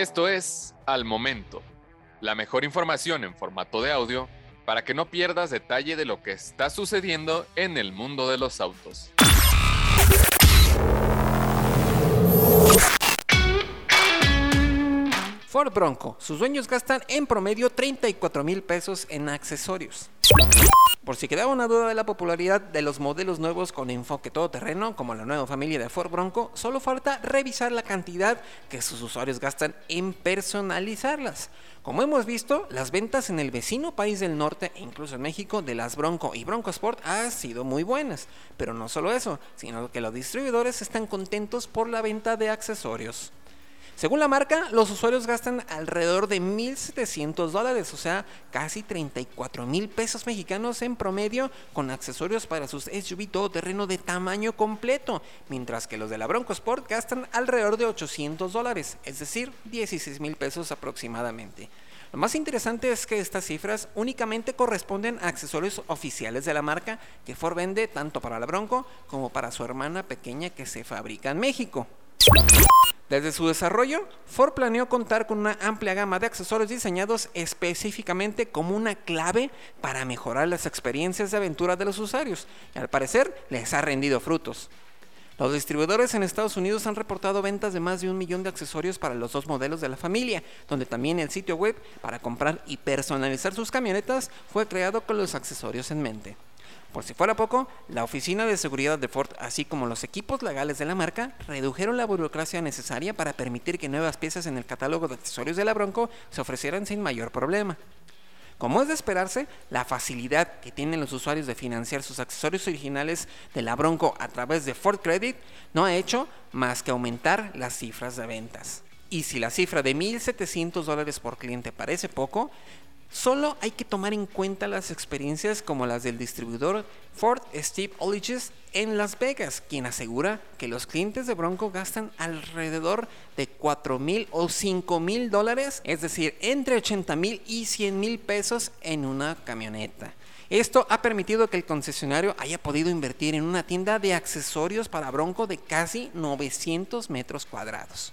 Esto es Al Momento, la mejor información en formato de audio para que no pierdas detalle de lo que está sucediendo en el mundo de los autos. Ford Bronco. Sus dueños gastan en promedio 34 mil pesos en accesorios. Por si quedaba una duda de la popularidad de los modelos nuevos con enfoque todoterreno, como la nueva familia de Ford Bronco, solo falta revisar la cantidad que sus usuarios gastan en personalizarlas. Como hemos visto, las ventas en el vecino país del norte e incluso en México de las Bronco y Bronco Sport han sido muy buenas. Pero no solo eso, sino que los distribuidores están contentos por la venta de accesorios. Según la marca, los usuarios gastan alrededor de 1.700 dólares, o sea, casi 34 mil pesos mexicanos en promedio con accesorios para sus SUV todoterreno de tamaño completo, mientras que los de la Bronco Sport gastan alrededor de 800 dólares, es decir, 16 mil pesos aproximadamente. Lo más interesante es que estas cifras únicamente corresponden a accesorios oficiales de la marca que Ford vende tanto para la Bronco como para su hermana pequeña que se fabrica en México. Desde su desarrollo, Ford planeó contar con una amplia gama de accesorios diseñados específicamente como una clave para mejorar las experiencias de aventura de los usuarios, y al parecer les ha rendido frutos. Los distribuidores en Estados Unidos han reportado ventas de más de un millón de accesorios para los dos modelos de la familia, donde también el sitio web para comprar y personalizar sus camionetas fue creado con los accesorios en mente. Por si fuera poco, la oficina de seguridad de Ford, así como los equipos legales de la marca, redujeron la burocracia necesaria para permitir que nuevas piezas en el catálogo de accesorios de la Bronco se ofrecieran sin mayor problema. Como es de esperarse, la facilidad que tienen los usuarios de financiar sus accesorios originales de la Bronco a través de Ford Credit no ha hecho más que aumentar las cifras de ventas. Y si la cifra de 1.700 dólares por cliente parece poco, Solo hay que tomar en cuenta las experiencias como las del distribuidor Ford Steve Oliges en Las Vegas, quien asegura que los clientes de Bronco gastan alrededor de 4 mil o 5 mil dólares, es decir, entre 80 mil y 100 mil pesos en una camioneta. Esto ha permitido que el concesionario haya podido invertir en una tienda de accesorios para Bronco de casi 900 metros cuadrados.